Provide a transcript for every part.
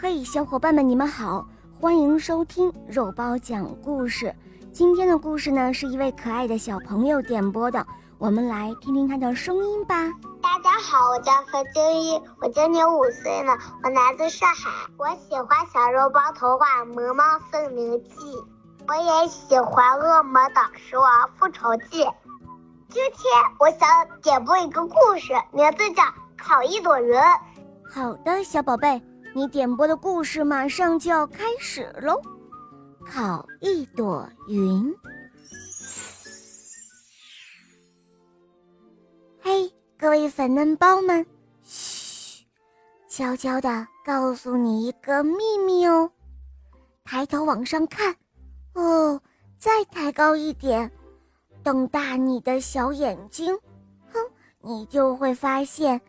嘿，小伙伴们，你们好，欢迎收听肉包讲故事。今天的故事呢，是一位可爱的小朋友点播的，我们来听听他的声音吧。大家好，我叫何静怡，我今年五岁了，我来自上海。我喜欢小肉包童话《萌猫森林记》，我也喜欢《恶魔岛狮王复仇记》。今天我想点播一个故事，名字叫《烤一朵云》。好的，小宝贝，你点播的故事马上就要开始喽。烤一朵云。嘿，各位粉嫩包们，嘘，悄悄的告诉你一个秘密哦。抬头往上看，哦，再抬高一点。瞪大你的小眼睛，哼，你就会发现，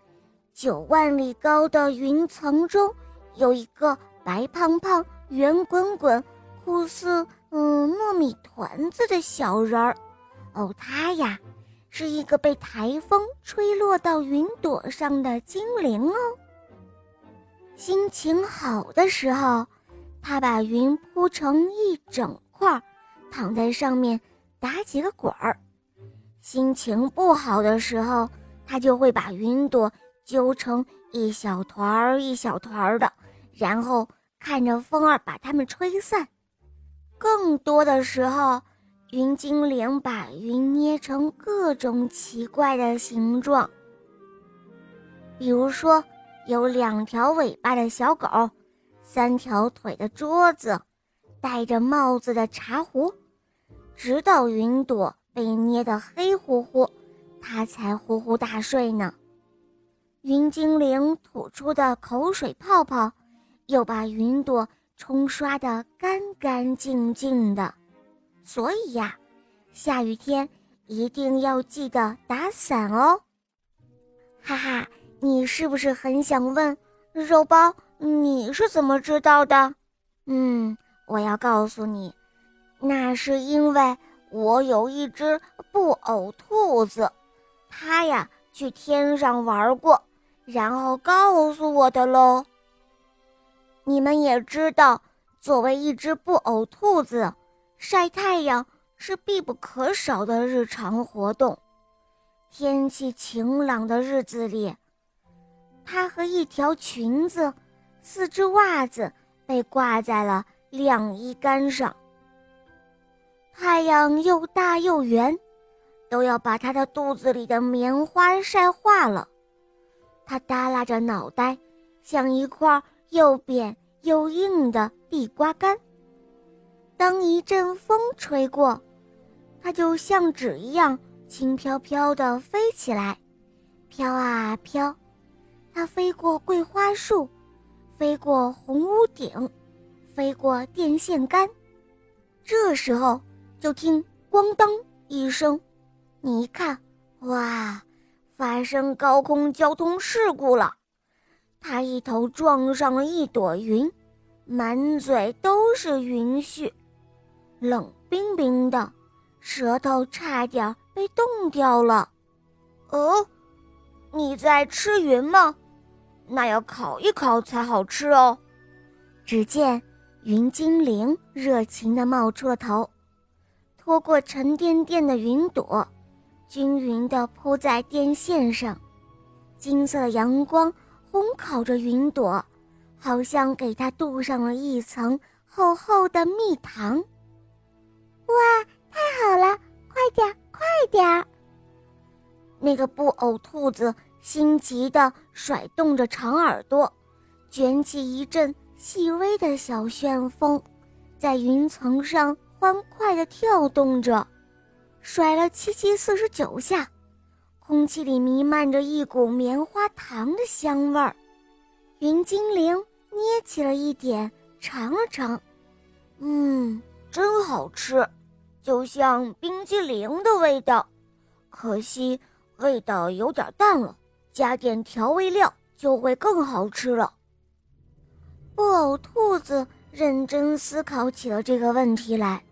九万里高的云层中有一个白胖胖、圆滚滚、酷似嗯糯米团子的小人儿。哦，他呀，是一个被台风吹落到云朵上的精灵哦。心情好的时候，他把云铺成一整块，躺在上面。打几个滚儿，心情不好的时候，他就会把云朵揪成一小团儿一小团儿的，然后看着风儿把它们吹散。更多的时候，云精灵把云捏成各种奇怪的形状，比如说有两条尾巴的小狗，三条腿的桌子，戴着帽子的茶壶。直到云朵被捏得黑乎乎，它才呼呼大睡呢。云精灵吐出的口水泡泡，又把云朵冲刷得干干净净的。所以呀，下雨天一定要记得打伞哦。哈哈，你是不是很想问，肉包，你是怎么知道的？嗯，我要告诉你。那是因为我有一只布偶兔子，它呀去天上玩过，然后告诉我的喽。你们也知道，作为一只布偶兔子，晒太阳是必不可少的日常活动。天气晴朗的日子里，它和一条裙子、四只袜子被挂在了晾衣杆上。太阳又大又圆，都要把他的肚子里的棉花晒化了。他耷拉着脑袋，像一块又扁又硬的地瓜干。当一阵风吹过，它就像纸一样轻飘飘地飞起来，飘啊飘。它飞过桂花树，飞过红屋顶，飞过电线杆。这时候。就听“咣当”一声，你一看，哇，发生高空交通事故了！他一头撞上了一朵云，满嘴都是云絮，冷冰冰的，舌头差点被冻掉了。哦，你在吃云吗？那要烤一烤才好吃哦。只见云精灵热情地冒出了头。拖过沉甸甸的云朵，均匀地铺在电线上，金色的阳光烘烤着云朵，好像给它镀上了一层厚厚的蜜糖。哇，太好了！快点，快点！那个布偶兔子心急地甩动着长耳朵，卷起一阵细微的小旋风，在云层上。欢快地跳动着，甩了七七四十九下，空气里弥漫着一股棉花糖的香味儿。云精灵捏起了一点，尝了尝，嗯，真好吃，就像冰激凌的味道。可惜味道有点淡了，加点调味料就会更好吃了。布偶兔子认真思考起了这个问题来。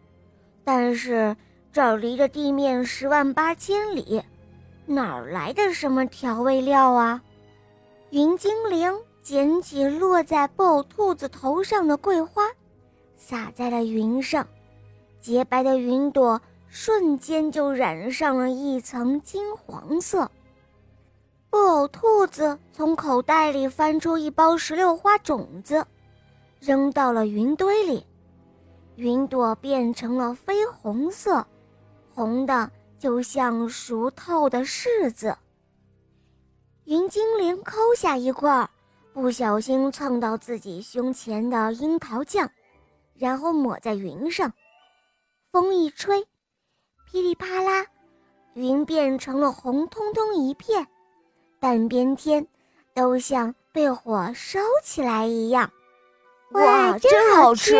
但是这儿离着地面十万八千里，哪儿来的什么调味料啊？云精灵捡起落在布偶兔子头上的桂花，撒在了云上，洁白的云朵瞬间就染上了一层金黄色。布偶兔子从口袋里翻出一包石榴花种子，扔到了云堆里，云朵变成了绯红色，红的就像熟透的柿子。云精灵抠下一块，不小心蹭到自己胸前的樱桃酱，然后抹在云上，风一吹，噼里啪啦，云变成了红彤彤一片。半边天都像被火烧起来一样，哇，真好吃！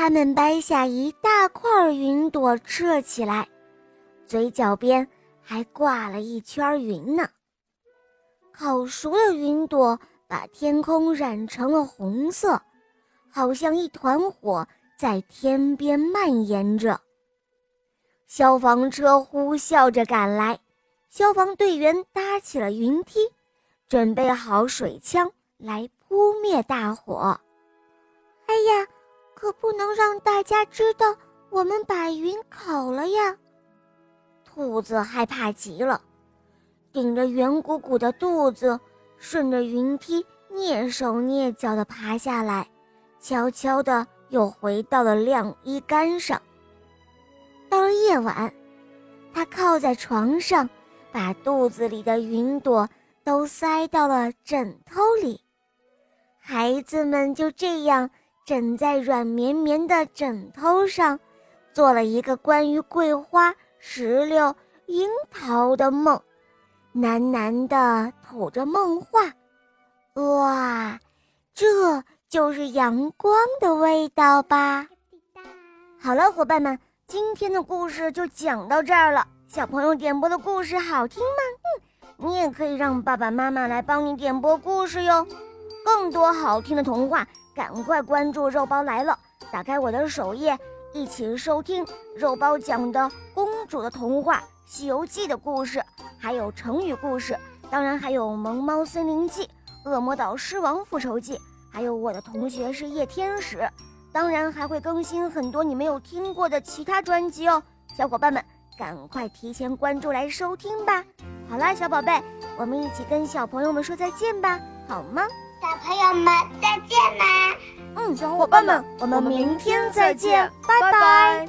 他们掰下一大块云朵吃了起来，嘴角边还挂了一圈云呢。烤熟的云朵把天空染成了红色，好像一团火在天边蔓延着。消防车呼啸着赶来。消防队员搭起了云梯，准备好水枪来扑灭大火。哎呀，可不能让大家知道我们把云烤了呀！兔子害怕极了，顶着圆鼓鼓的肚子，顺着云梯蹑手蹑脚地爬下来，悄悄地又回到了晾衣杆上。到了夜晚，他靠在床上。把肚子里的云朵都塞到了枕头里，孩子们就这样枕在软绵绵的枕头上，做了一个关于桂花、石榴、樱桃的梦，喃喃地吐着梦话。哇，这就是阳光的味道吧！好了，伙伴们，今天的故事就讲到这儿了。小朋友点播的故事好听吗？嗯，你也可以让爸爸妈妈来帮你点播故事哟。更多好听的童话，赶快关注“肉包来了”，打开我的首页，一起收听肉包讲的公主的童话《西游记》的故事，还有成语故事，当然还有《萌猫森林记》《恶魔岛狮王复仇记》，还有我的同学是夜天使，当然还会更新很多你没有听过的其他专辑哦，小伙伴们。赶快提前关注来收听吧！好啦，小宝贝，我们一起跟小朋友们说再见吧，好吗？小朋友们再见啦！嗯，小伙伴们，我们明天再见，拜拜。